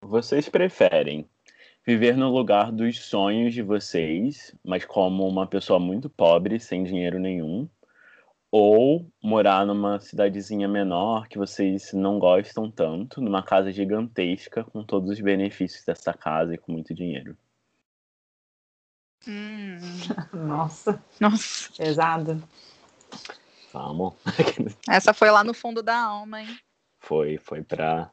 Vocês preferem viver no lugar dos sonhos de vocês, mas como uma pessoa muito pobre, sem dinheiro nenhum, ou morar numa cidadezinha menor que vocês não gostam tanto, numa casa gigantesca com todos os benefícios dessa casa e com muito dinheiro? Hum, Nossa, nossa, pesado. Vamos. essa foi lá no fundo da alma, hein? Foi, foi pra,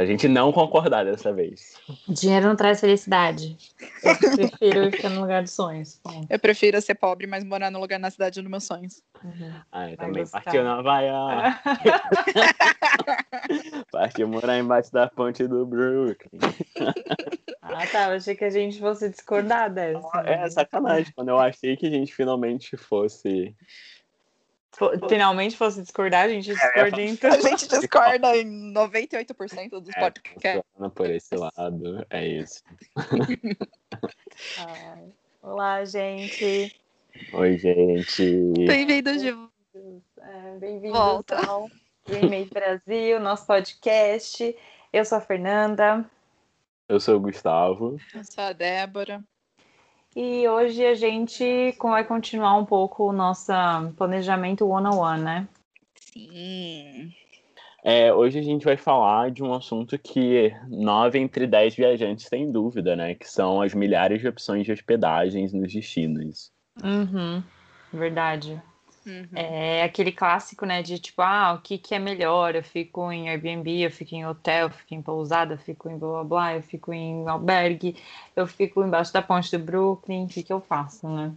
pra gente não concordar dessa vez. Dinheiro não traz felicidade. Eu prefiro ficar no lugar dos sonhos. Bom, Eu prefiro ser pobre, mas morar no lugar na cidade dos meus sonhos. uhum. Ah, eu Vai também gostar. partiu na Havaiana. Partiu morar embaixo da ponte do Brooklyn. Ah, tá. Eu achei que a gente fosse discordar dessa. É sacanagem. Quando eu achei que a gente finalmente fosse. Finalmente fosse discordar, a gente discorda então. A gente discorda em 98% dos É, podcasts. por esse lado. É isso. Ai. Olá, gente. Oi, gente. Bem-vindos de É, Bem-vindos Volta. ao Remake Brasil, nosso podcast. Eu sou a Fernanda Eu sou o Gustavo. Eu sou a Débora. E hoje a gente vai continuar um pouco o nosso planejamento one-on-one, né? Sim. É, hoje a gente vai falar de um assunto que nove entre dez viajantes têm dúvida, né? Que são as milhares de opções de hospedagens nos destinos. Uhum, verdade. Uhum. É aquele clássico, né, de tipo, ah, o que que é melhor? Eu fico em Airbnb, eu fico em hotel, eu fico em pousada, eu fico em blá blá blá, eu fico em albergue, eu fico embaixo da ponte do Brooklyn, o que que eu faço, né?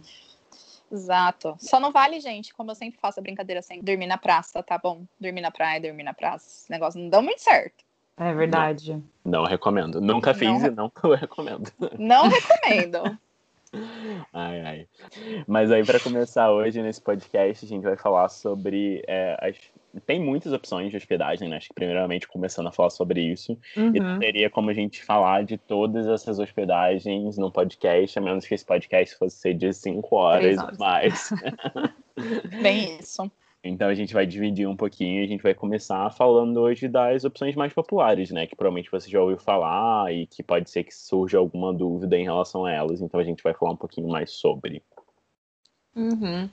Exato. Só não vale, gente, como eu sempre faço a brincadeira sem dormir na praça, tá bom? Dormir na praia, dormir na praça. Esse negócio não dá muito certo. É verdade. Não recomendo. Nunca fiz Não. e não recomendo. Não recomendo. Ai, ai. Mas aí, para começar hoje nesse podcast, a gente vai falar sobre. é, as... Tem muitas opções de hospedagem, né? Acho que, primeiramente, começando a falar sobre isso. E Uhum. não teria como a gente falar de todas essas hospedagens no podcast, a menos que esse podcast fosse ser de cinco horas horas. mais. Bem isso. Então a gente vai dividir um pouquinho a gente vai começar falando hoje das opções mais populares, né? Que provavelmente você já ouviu falar e que pode ser que surja alguma dúvida em relação a elas. Então a gente vai falar um pouquinho mais sobre. Uhum.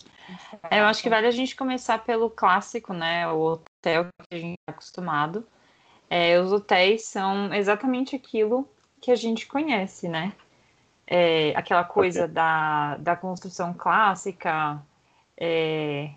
É, eu acho que vale a gente começar pelo clássico, né? O hotel que a gente está acostumado. É, os hotéis são exatamente aquilo que a gente conhece, né? É, aquela coisa da, da construção clássica. é,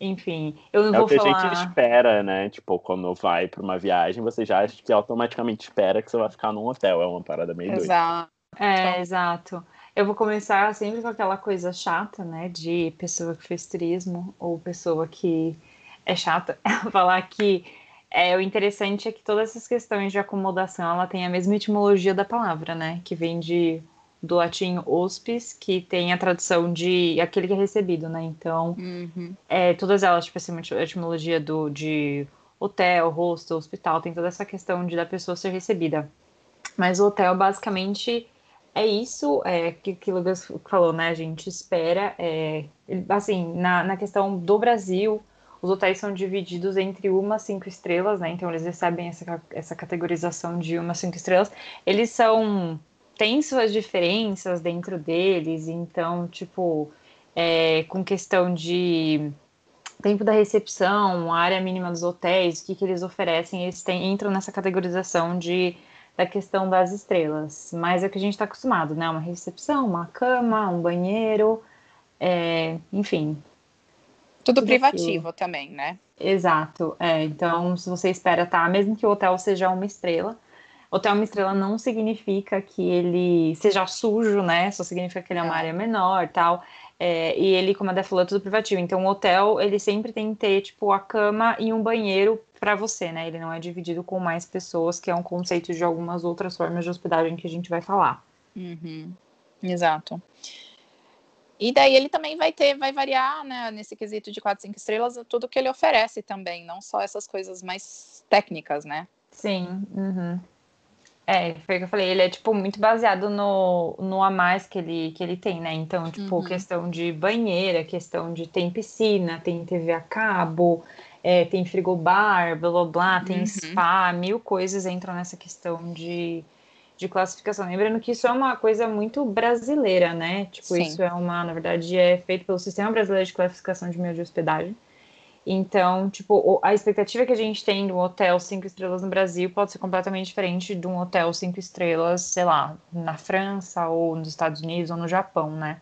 enfim, eu não É vou o que a falar. gente espera, né? Tipo, quando vai para uma viagem, você já acha que automaticamente espera que você vai ficar num hotel. É uma parada meio doida. Exato. É, exato. Eu vou começar sempre com aquela coisa chata, né? De pessoa que fez turismo ou pessoa que é chata. Falar que é, o interessante é que todas essas questões de acomodação ela tem a mesma etimologia da palavra, né? Que vem de do latim hospes, que tem a tradução de aquele que é recebido, né? Então, Uhum. é, todas elas, tipo assim, a etimologia do, de hotel, hostel, hospital, tem toda essa questão de da pessoa ser recebida. Mas o hotel, basicamente, é isso é, que, que o Lucas falou, né? A gente espera. É, assim, na, na questão do Brasil, os hotéis são divididos entre uma a cinco estrelas, né? Então, eles recebem essa, essa categorização de uma a cinco estrelas. Eles são. Têm suas diferenças dentro deles, então, tipo é, com questão de tempo da recepção, área mínima dos hotéis, o que, que eles oferecem, eles têm, entram nessa categorização de, da questão das estrelas. Mas é o que a gente está acostumado, né? Uma recepção, uma cama, um banheiro, é, enfim. Tudo Tudo privativo também, né? Exato. É, então, se você espera, tá? Mesmo que o hotel seja uma estrela, hotel uma estrela não significa que ele seja sujo, né? Só significa que ele é uma Não. área menor tal. É, e ele, como a Dé falou, é tudo privativo. Então, o hotel, ele sempre tem que ter, tipo, a cama e um banheiro para você, né? Ele não é dividido com mais pessoas, que é um conceito de algumas outras formas de hospedagem que a gente vai falar. Uhum. Exato. E daí ele também vai ter, vai variar, né, nesse quesito de 4, 5 estrelas, tudo que ele oferece também, não só essas coisas mais técnicas, né? Sim. uhum. É, foi o que eu falei, ele é, tipo, muito baseado no, no a mais que ele, que ele tem, né? Então, tipo, Uhum. questão de banheira, questão de tem piscina, tem TV a cabo, é, tem frigobar, blá blá blá, tem uhum. spa, mil coisas entram nessa questão de, de classificação. Lembrando que isso é uma coisa muito brasileira, né? Tipo, Sim. isso é uma, na verdade, é feito pelo Sistema Brasileiro de Classificação de Meio de Hospedagem. Então, tipo, a expectativa que a gente tem de um hotel cinco estrelas no Brasil pode ser completamente diferente de um hotel cinco estrelas, sei lá, na França ou nos Estados Unidos ou no Japão, né?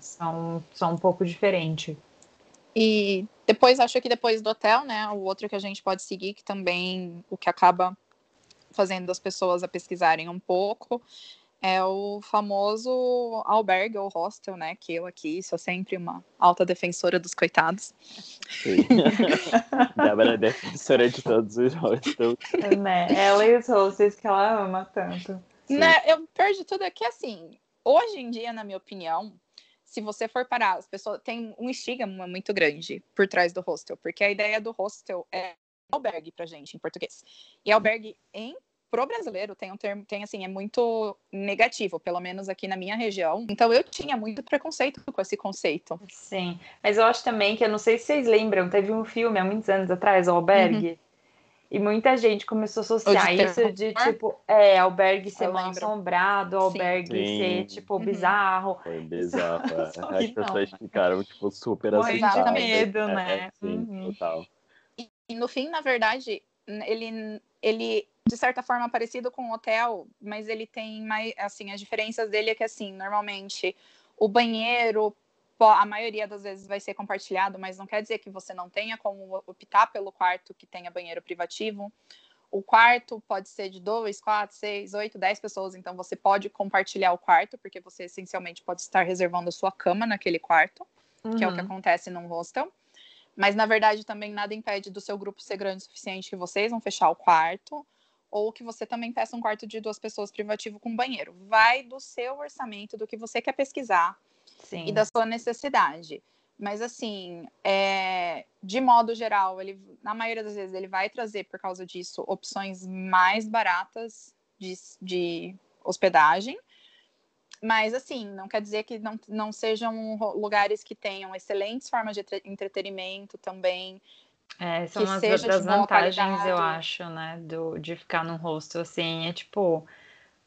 São, são um pouco diferente. E depois, acho que depois do hotel, né, o outro que a gente pode seguir, que também o que acaba fazendo as pessoas a pesquisarem um pouco, é o famoso albergue ou hostel, né? Que eu aqui sou sempre uma alta defensora dos coitados. Sim. Débora é defensora de todos os hostels. É, né? Ela e os hostels que ela ama tanto. Né? Eu perdi tudo aqui, assim, hoje em dia, na minha opinião, se você for parar, as pessoas tem um estigma muito grande por trás do hostel, porque a ideia do hostel é albergue pra gente em português. E albergue em pro brasileiro tem um termo, tem assim, é muito negativo, pelo menos aqui na minha região. Então eu tinha muito preconceito com esse conceito. Sim, mas eu acho também que eu não sei se vocês lembram, teve um filme há muitos anos atrás, o Albergue. Uhum. E muita gente começou a associar de isso de tipo, é, albergue ser mal assombrado, albergue Sim. ser, tipo, uhum. bizarro. Foi bizarro. É. As pessoas ficaram, tipo, super assustadas. de medo, é, né? É, sim, uhum. total. E, e, no fim, na verdade, ele, ele de certa forma parecido com o hotel, mas ele tem mais, assim, as diferenças dele é que assim, normalmente o banheiro a maioria das vezes vai ser compartilhado, mas não quer dizer que você não tenha como optar pelo quarto que tenha banheiro privativo. O quarto pode ser de dois, quatro, seis, oito, dez pessoas, então você pode compartilhar o quarto, porque você essencialmente pode estar reservando a sua cama naquele quarto, uhum. que é o que uhum. acontece num hostel. Mas na verdade também nada impede do seu grupo ser grande o suficiente que vocês vão fechar o quarto ou que você também peça um quarto de duas pessoas privativo com banheiro. Vai do seu orçamento, do que você quer pesquisar Sim. e da sua necessidade. Mas assim, é, de modo geral, ele, na maioria das vezes, ele vai trazer, por causa disso, opções mais baratas de, de hospedagem. Mas, assim, não quer dizer que não, não sejam lugares que tenham excelentes formas de entretenimento também, é, são as das vantagens, eu acho, né, do, de ficar num hostel, assim, é tipo,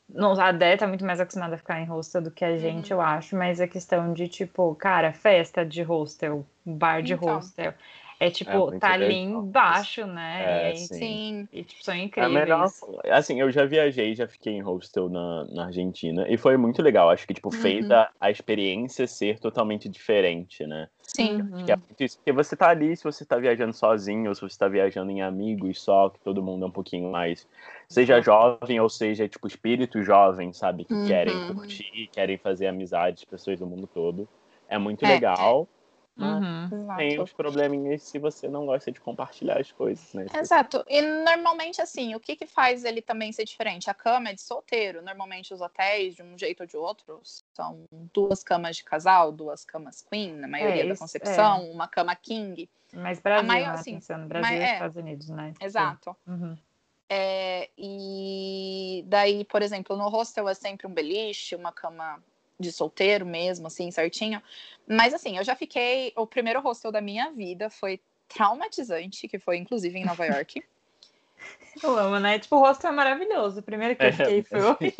não, a Dé tá muito mais acostumada a ficar em hostel do que a gente, uhum. eu acho, mas a questão de, tipo, cara, festa de hostel, bar de então. hostel, é tipo, é, tá ali embaixo, né? É, e, sim. E tipo, são incríveis. É melhor, assim, eu já viajei, já fiquei em hostel na, na Argentina e foi muito legal. Acho que, tipo, uhum. fez a, a experiência ser totalmente diferente, né? Sim. Acho que é muito isso. Porque você tá ali, se você tá viajando sozinho, ou se você tá viajando em amigos só, que todo mundo é um pouquinho mais. Seja jovem ou seja, tipo, espírito jovem, sabe? Que uhum. querem curtir, querem fazer amizades, pessoas do mundo todo. É muito é, legal. É Uhum. Tem os probleminhas se você não gosta de compartilhar as coisas, né? Exato. E normalmente, assim, o que, que faz ele também ser diferente? A cama é de solteiro. Normalmente, os hotéis, de um jeito ou de outro, são duas camas de casal, duas camas queen, na maioria é, da concepção, é. uma cama king. Mas Brasil, maior, né? assim, pensando Brasil mas, e é, Estados Unidos, né? Exato. Uhum. É, e daí, por exemplo, no hostel é sempre um beliche, uma cama de solteiro mesmo, assim, certinho. Mas assim, eu já fiquei. O primeiro hostel da minha vida foi traumatizante, que foi inclusive em Nova York. Eu amo, né? Tipo, o hostel é maravilhoso. O primeiro que eu é, fiquei foi horrível.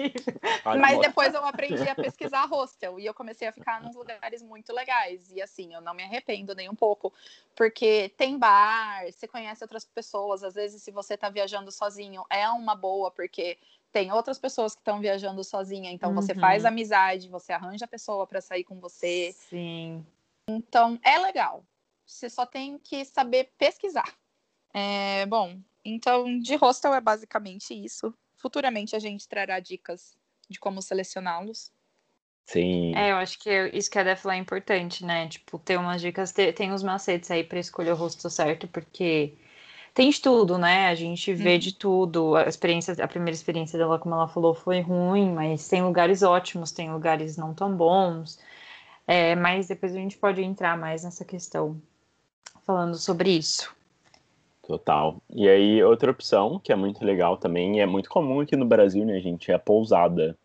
Mas depois eu aprendi a pesquisar hostel e eu comecei a ficar nos lugares muito legais. E assim, eu não me arrependo nem um pouco, porque tem bar, você conhece outras pessoas. Às vezes, se você tá viajando sozinho, é uma boa, porque tem outras pessoas que estão viajando sozinha, então uhum. você faz amizade, você arranja a pessoa para sair com você. Sim. Então é legal. Você só tem que saber pesquisar. É, bom, então de hostel é basicamente isso. Futuramente a gente trará dicas de como selecioná-los. Sim. É, eu acho que isso que a Def é importante, né? Tipo, ter umas dicas, ter, tem os macetes aí para escolher o hostel certo, porque tem de tudo, né? A gente vê hum. de tudo. A experiência, a primeira experiência dela, como ela falou, foi ruim, mas tem lugares ótimos, tem lugares não tão bons. É, mas depois a gente pode entrar mais nessa questão, falando sobre isso. Total. E aí, outra opção que é muito legal também, e é muito comum aqui no Brasil, né, gente, é a pousada.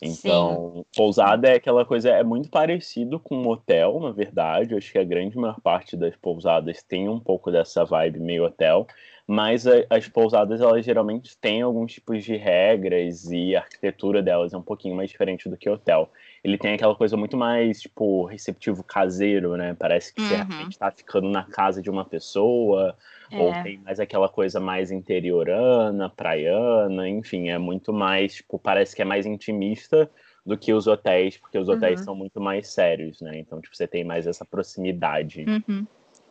Então, Sim. pousada é aquela coisa, é muito parecido com um hotel, na verdade. Eu acho que a grande maior parte das pousadas tem um pouco dessa vibe meio hotel, mas as pousadas, elas geralmente têm alguns tipos de regras e a arquitetura delas é um pouquinho mais diferente do que hotel. Ele tem aquela coisa muito mais, tipo, receptivo caseiro, né? Parece que uhum. você realmente está ficando na casa de uma pessoa, é. Ou tem mais aquela coisa mais interiorana, praiana, enfim, é muito mais, tipo, parece que é mais intimista do que os hotéis, porque os hotéis uhum. são muito mais sérios, né? Então, tipo, você tem mais essa proximidade. Uhum.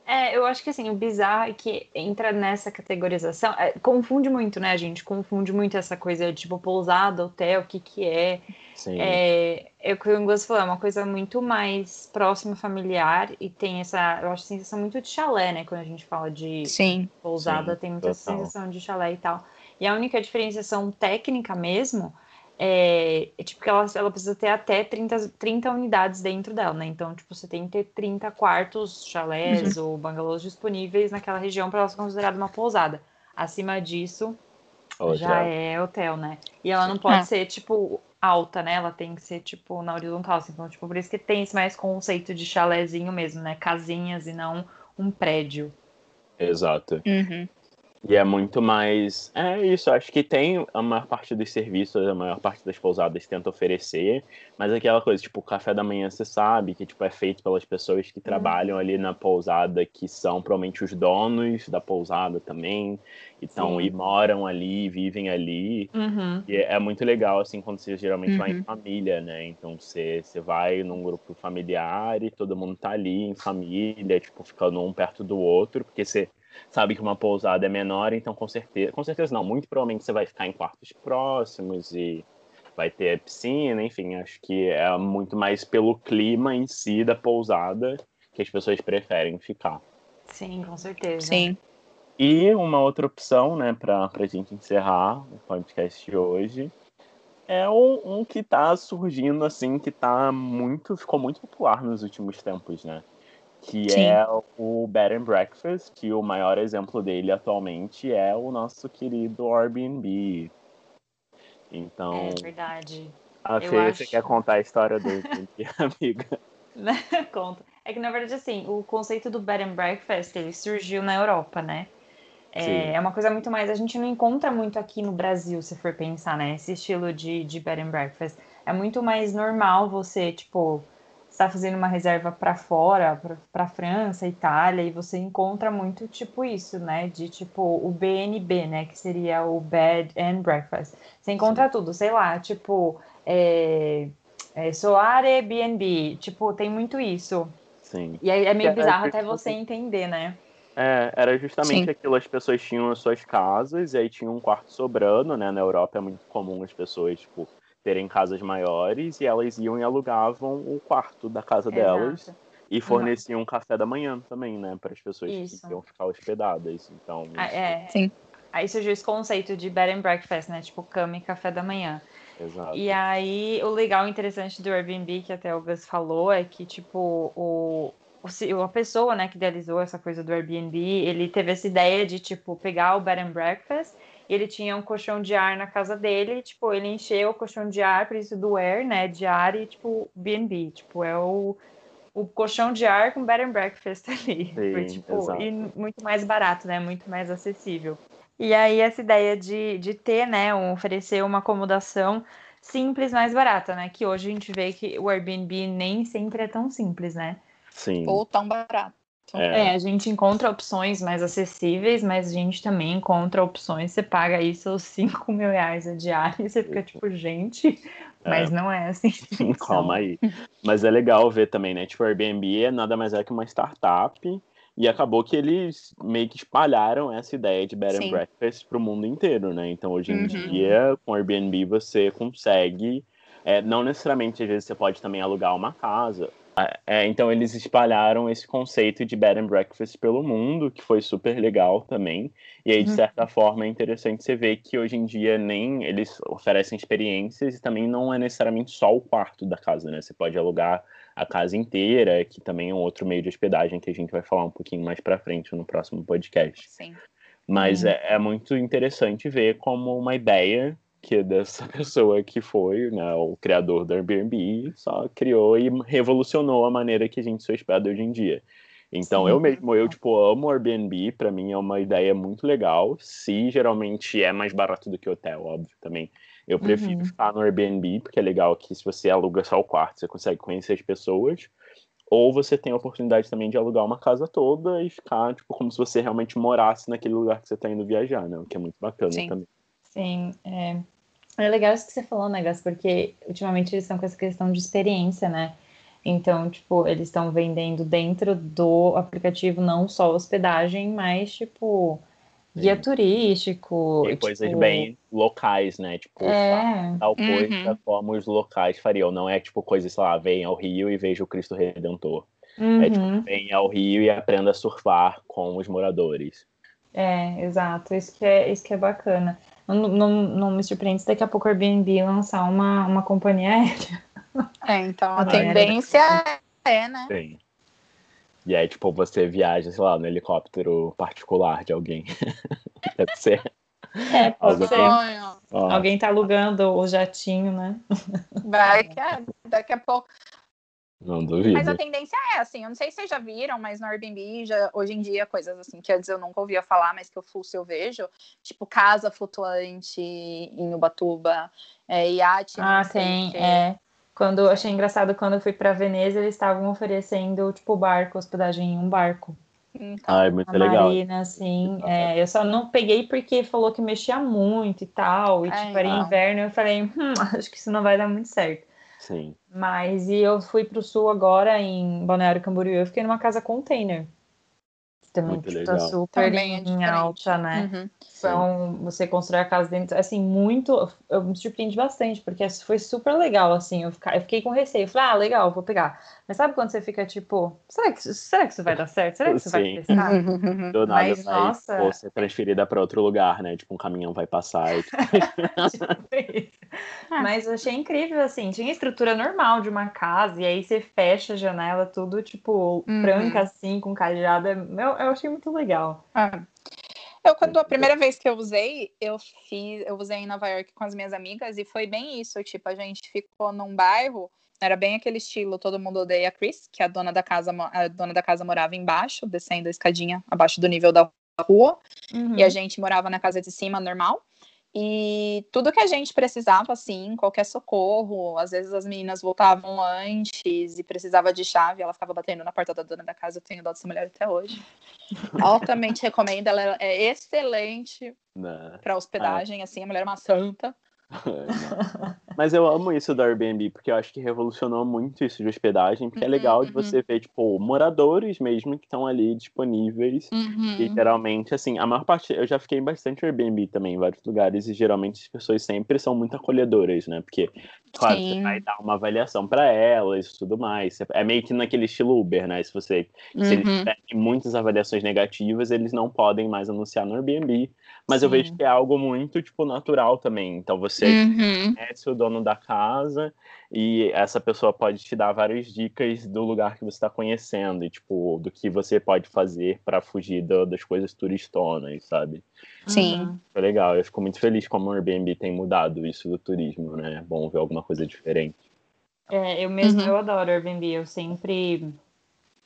É, eu acho que assim, o bizarro é que entra nessa categorização, é, confunde muito, né, gente? Confunde muito essa coisa de tipo pousada, hotel, o que que é. Sim. É, é o que o Inglês falou, é uma coisa muito mais próxima, familiar, e tem essa, eu acho, sensação muito de chalé, né? Quando a gente fala de Sim. pousada, Sim, tem muita total. sensação de chalé e tal. E a única diferenciação técnica mesmo é, é, tipo que ela, ela precisa ter até 30, 30 unidades dentro dela, né? Então, tipo, você tem que ter 30 quartos, chalés uhum. ou bangalôs disponíveis naquela região para ela ser considerada uma pousada. Acima disso, hotel. já é hotel, né? E ela não pode é. ser, tipo, alta, né? Ela tem que ser, tipo, na horizontal. Assim. Então, tipo, por isso que tem esse mais conceito de chalézinho mesmo, né? Casinhas e não um prédio. Exato. Uhum. E é muito mais. É isso, acho que tem a maior parte dos serviços, a maior parte das pousadas tenta oferecer, mas aquela coisa, tipo, o café da manhã você sabe que tipo, é feito pelas pessoas que trabalham ali na pousada, que são provavelmente os donos da pousada também, então, e moram ali, vivem ali. Uhum. E é, é, muito legal, assim, quando você geralmente uhum. vai em uhum. família, né? Então você, você vai num grupo familiar e todo mundo tá ali em família, tipo, ficando um perto do outro, porque você sabe que uma pousada é menor, então com certeza, com certeza não, muito provavelmente você vai ficar em quartos próximos e vai ter piscina, enfim, acho que é muito mais pelo clima em si da pousada que as pessoas preferem ficar. Sim, com certeza. Sim. E uma outra opção, né, para a gente encerrar o podcast de hoje, é um, um que está surgindo, assim, que tá muito, ficou muito popular nos últimos tempos, né? Que Sim. é o Bed and Breakfast, que o maior exemplo dele atualmente é o nosso querido Airbnb. Então. É verdade. A Fê, acho... você quer contar a história do Airbnb, amiga? Conta. É que, na verdade, assim, o conceito do Bed and Breakfast, ele surgiu na Europa, né? É, é, uma coisa muito mais. A gente não encontra muito aqui no Brasil, se for pensar, né? Esse estilo de, de Bed and Breakfast. É muito mais normal você, tipo, está fazendo uma reserva para fora, para França, Itália, e você encontra muito tipo isso, né? De tipo o BNB, né? Que seria o Bed and Breakfast. Você encontra Sim. tudo, sei lá, tipo é, é, Soare BNB, tipo, tem muito isso. Sim. E aí é meio bizarro até você entender, né? É, era justamente Sim. aquilo, as pessoas tinham as suas casas e aí tinha um quarto sobrando, né? Na Europa é muito comum as pessoas, tipo, terem casas maiores e elas iam e alugavam o quarto da casa Exato. delas e forneciam uhum. café da manhã também, né, para as pessoas isso. que iam ficar hospedadas. Então, ah, isso... é. Sim. Aí surgiu esse conceito de bed and breakfast, né, tipo cama e café da manhã. Exato. E aí, o legal e interessante do Airbnb, que até o Gus falou, é que, tipo, o, o, a pessoa, né, que idealizou essa coisa do Airbnb, ele teve essa ideia de, tipo, pegar o bed and breakfast ele tinha um colchão de ar na casa dele, tipo, ele encheu o colchão de ar, por isso do air, né, de ar e, tipo, B&B, tipo, é o, o colchão de ar com bed and breakfast ali, Sim, Foi, tipo, e muito mais barato, né, muito mais acessível. E aí essa ideia de, de ter, né, um, oferecer uma acomodação simples, mais barata, né, que hoje a gente vê que o Airbnb nem sempre é tão simples, né. Sim. Ou tão barato. É. é. a gente encontra opções mais acessíveis, mas a gente também encontra opções. Você paga aí seus 5 mil reais a diária e você fica tipo, gente, é. mas não é assim. Calma aí. Mas é legal ver também, né? Tipo, o Airbnb é nada mais é que uma startup. E acabou que eles meio que espalharam essa ideia de bed and breakfast para o mundo inteiro, né? Então, hoje em uhum. dia, com o Airbnb, você consegue. É, não necessariamente, às vezes, você pode também alugar uma casa é, então eles espalharam esse conceito de bed and breakfast pelo mundo, que foi super legal também. E aí, de uhum. certa forma, é interessante você ver que hoje em dia nem eles oferecem experiências e também não é necessariamente só o quarto da casa, né? Você pode alugar a casa inteira, que também é um outro meio de hospedagem que a gente vai falar um pouquinho mais para frente no próximo podcast. Sim. Mas uhum. é, é muito interessante ver como uma ideia porque dessa pessoa que foi, né, o criador do Airbnb, só criou e revolucionou a maneira que a gente se hospeda hoje em dia. Então, Sim. eu mesmo, eu, tipo, amo Airbnb, para mim é uma ideia muito legal, se geralmente é mais barato do que hotel, óbvio, também. Eu prefiro uhum. ficar no Airbnb, porque é legal que se você aluga só o quarto, você consegue conhecer as pessoas, ou você tem a oportunidade também de alugar uma casa toda e ficar, tipo, como se você realmente morasse naquele lugar que você está indo viajar, né? O que é muito bacana Sim. também. Sim, é... é legal isso que você falou, né, Gas? Porque ultimamente eles estão com essa questão de experiência, né? Então, tipo, eles estão vendendo dentro do aplicativo não só hospedagem, mas, tipo, guia Sim. turístico. E tipo... coisas bem locais, né? Tipo, é. tal coisa uhum. como os locais fariam. Não é tipo coisa, sei lá, vem ao Rio e veja o Cristo Redentor. Uhum. É tipo, vem ao Rio e aprenda a surfar com os moradores. É, exato. Isso que é, isso que é bacana. Não, não, não me surpreende se daqui a pouco o Airbnb lançar uma, uma companhia aérea. É, então a tendência é, é, né? Sim. E aí, tipo, você viaja, sei lá, no helicóptero particular de alguém. Deve ser. É, pode ser. Alguém tá alugando o jatinho, né? Vai que é, daqui a pouco. Não duvido. Mas a tendência é assim, eu não sei se vocês já viram, mas no Airbnb, já, hoje em dia, coisas assim que antes eu nunca ouvia falar, mas que eu fuço eu vejo, tipo casa flutuante em Ubatuba, é, iate. Ah, tem, é. Quando eu achei engraçado quando eu fui para Veneza, eles estavam oferecendo tipo barco, hospedagem em um barco. Então, ah, é muito legal. Marina, assim, é, eu só não peguei porque falou que mexia muito e tal, e é, tipo, era não. inverno, eu falei, hum, acho que isso não vai dar muito certo. Sim. Mas e eu fui para o sul agora, em Balneário Camboriú, eu fiquei numa casa container também tipo, tá super também é em alta, né? Uhum. Então, você constrói a casa dentro, assim, muito. Eu me surpreendi bastante, porque foi super legal, assim. Eu, fiquei, eu fiquei com receio. Eu falei, ah, legal, vou pegar. Mas sabe quando você fica tipo, será que, será que isso vai dar certo? Será que isso Sim. vai testar? Do nada Mas, vai nossa... ser transferida para outro lugar, né? Tipo, um caminhão vai passar. E... tipo Mas eu achei incrível, assim. Tinha estrutura normal de uma casa, e aí você fecha a janela, tudo, tipo, uhum. branca, assim, com cajada. Eu, eu achei muito legal. Ah. Eu, quando a primeira vez que eu usei, eu fiz, eu usei em Nova York com as minhas amigas e foi bem isso, tipo, a gente ficou num bairro, era bem aquele estilo, todo mundo odeia a Chris, que a dona da casa, a dona da casa morava embaixo, descendo a escadinha abaixo do nível da rua, uhum. e a gente morava na casa de cima normal. E tudo que a gente precisava, assim, qualquer socorro, às vezes as meninas voltavam antes e precisava de chave, ela ficava batendo na porta da dona da casa, eu tenho dó dessa mulher até hoje. Altamente recomendo, ela é excelente para hospedagem, assim, a mulher é uma santa. Mas eu amo isso do Airbnb, porque eu acho que revolucionou muito isso de hospedagem, porque uhum, é legal uhum. de você ver, tipo, moradores mesmo que estão ali disponíveis. Uhum. E geralmente, assim, a maior parte. Eu já fiquei bastante Airbnb também em vários lugares, e geralmente as pessoas sempre são muito acolhedoras, né? Porque, claro, Sim. você vai dar uma avaliação para elas e tudo mais. É meio que naquele estilo Uber, né? Se você. Se eles uhum. tiverem muitas avaliações negativas, eles não podem mais anunciar no Airbnb. Mas Sim. eu vejo que é algo muito, tipo, natural também. Então você uhum. conhece o dono da casa e essa pessoa pode te dar várias dicas do lugar que você está conhecendo e, tipo, do que você pode fazer para fugir do, das coisas turistonas, sabe? Sim. É legal. Eu fico muito feliz como o Airbnb tem mudado isso do turismo, né? É bom ver alguma coisa diferente. É, eu mesmo, uhum. eu adoro Airbnb. Eu sempre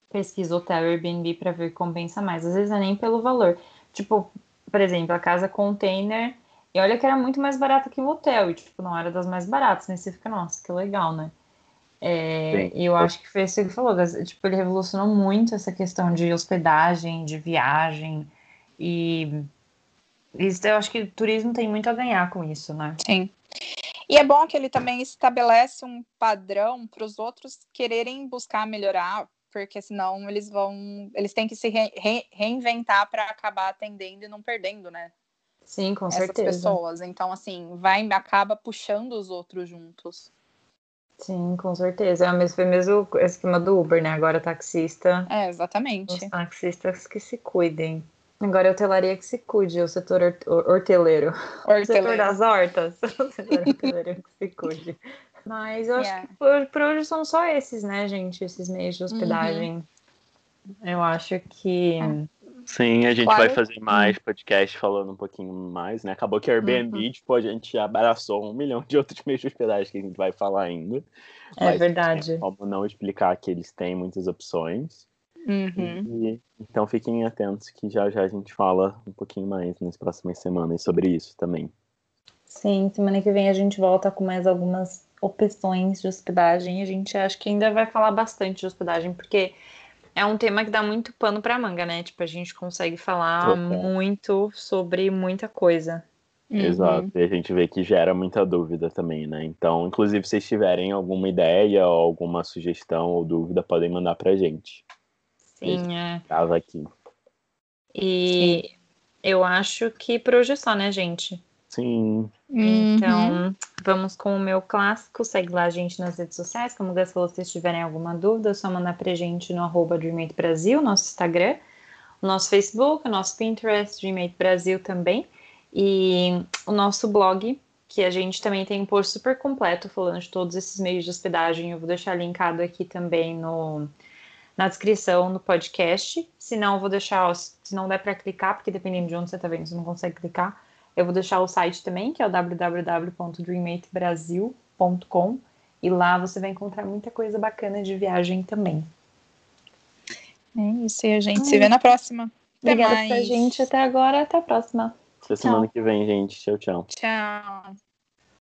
pesquiso hotel Airbnb para ver compensa mais. Às vezes é nem pelo valor. Tipo, por exemplo, a casa container, e olha que era muito mais barata que o hotel, e tipo, não era das mais baratas, né? Você fica, nossa, que legal, né? É, e eu acho que foi isso que ele falou, tipo, ele revolucionou muito essa questão de hospedagem, de viagem, e isso, eu acho que o turismo tem muito a ganhar com isso, né? Sim. E é bom que ele também estabelece um padrão para os outros quererem buscar melhorar, porque senão eles vão, eles têm que se re, re, reinventar para acabar atendendo e não perdendo, né? Sim, com Essas certeza. pessoas. Então, assim, vai acaba puxando os outros juntos. Sim, com certeza. É o mesmo, foi mesmo o esquema do Uber, né? Agora taxista. É, exatamente. Os taxistas que se cuidem. Agora a hotelaria que se cuide, o setor horteleiro. horteleiro. O setor das hortas. O setor horteleiro que se cuide. Mas eu yeah. acho que por, por, hoje são só esses, né, gente? Esses meios de hospedagem. Uhum. Eu acho que. É. Sim, a gente claro. vai fazer mais podcast falando um pouquinho mais, né? Acabou que a Airbnb, uhum. tipo, a gente abraçou um milhão de outros meios de hospedagem que a gente vai falar ainda. É Mas, verdade. Como não explicar que eles têm muitas opções. Uhum. E, então fiquem atentos que já já a gente fala um pouquinho mais nas próximas semanas sobre isso também. Sim, semana que vem a gente volta com mais algumas opções de hospedagem. A gente acha que ainda vai falar bastante de hospedagem, porque é um tema que dá muito pano para manga, né? Tipo, a gente consegue falar muito sobre muita coisa. Uhum. Exato, e a gente vê que gera muita dúvida também, né? Então, inclusive, se vocês tiverem alguma ideia ou alguma sugestão ou dúvida, podem mandar pra gente. Sim, é. Tava aqui. E Sim. eu acho que por hoje é só, né, gente? Sim. Então, uhum. vamos com o meu clássico. Segue lá a gente nas redes sociais. Como o Gus falou, se vocês tiverem alguma dúvida, é só mandar pra gente no arroba Dreammate Brasil, nosso Instagram, o nosso Facebook, o nosso Pinterest, Dreammate Brasil também. E o nosso blog, que a gente também tem um post super completo falando de todos esses meios de hospedagem. Eu vou deixar linkado aqui também no, na descrição do podcast. Se não, eu vou deixar, se não der para clicar, porque dependendo de onde você está vendo, você não consegue clicar eu vou deixar o site também, que é o www.dreammatebrasil.com, e lá você vai encontrar muita coisa bacana de viagem também. É isso, e a gente Ai. se vê na próxima. Até Obrigada mais. pra gente até agora, até a próxima. Até semana que vem, gente. Tchau, tchau. Tchau.